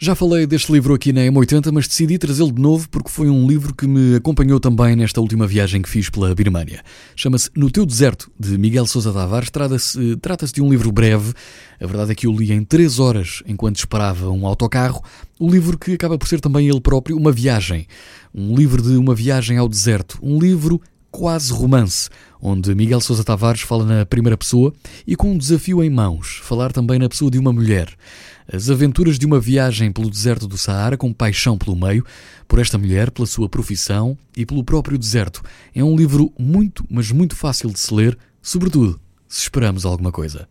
Já falei deste livro aqui na M80, mas decidi trazê-lo de novo porque foi um livro que me acompanhou também nesta última viagem que fiz pela Birmânia. Chama-se No Teu Deserto, de Miguel Sousa Tavares. Trata-se trata de um livro breve. A verdade é que eu li em 3 horas enquanto esperava um autocarro. O livro que acaba por ser também ele próprio uma viagem. Um livro de uma viagem ao deserto. Um livro quase romance, onde Miguel Sousa Tavares fala na primeira pessoa e com um desafio em mãos, falar também na pessoa de uma mulher. As aventuras de uma viagem pelo deserto do Saara com paixão pelo meio, por esta mulher, pela sua profissão e pelo próprio deserto. É um livro muito, mas muito fácil de se ler, sobretudo se esperamos alguma coisa.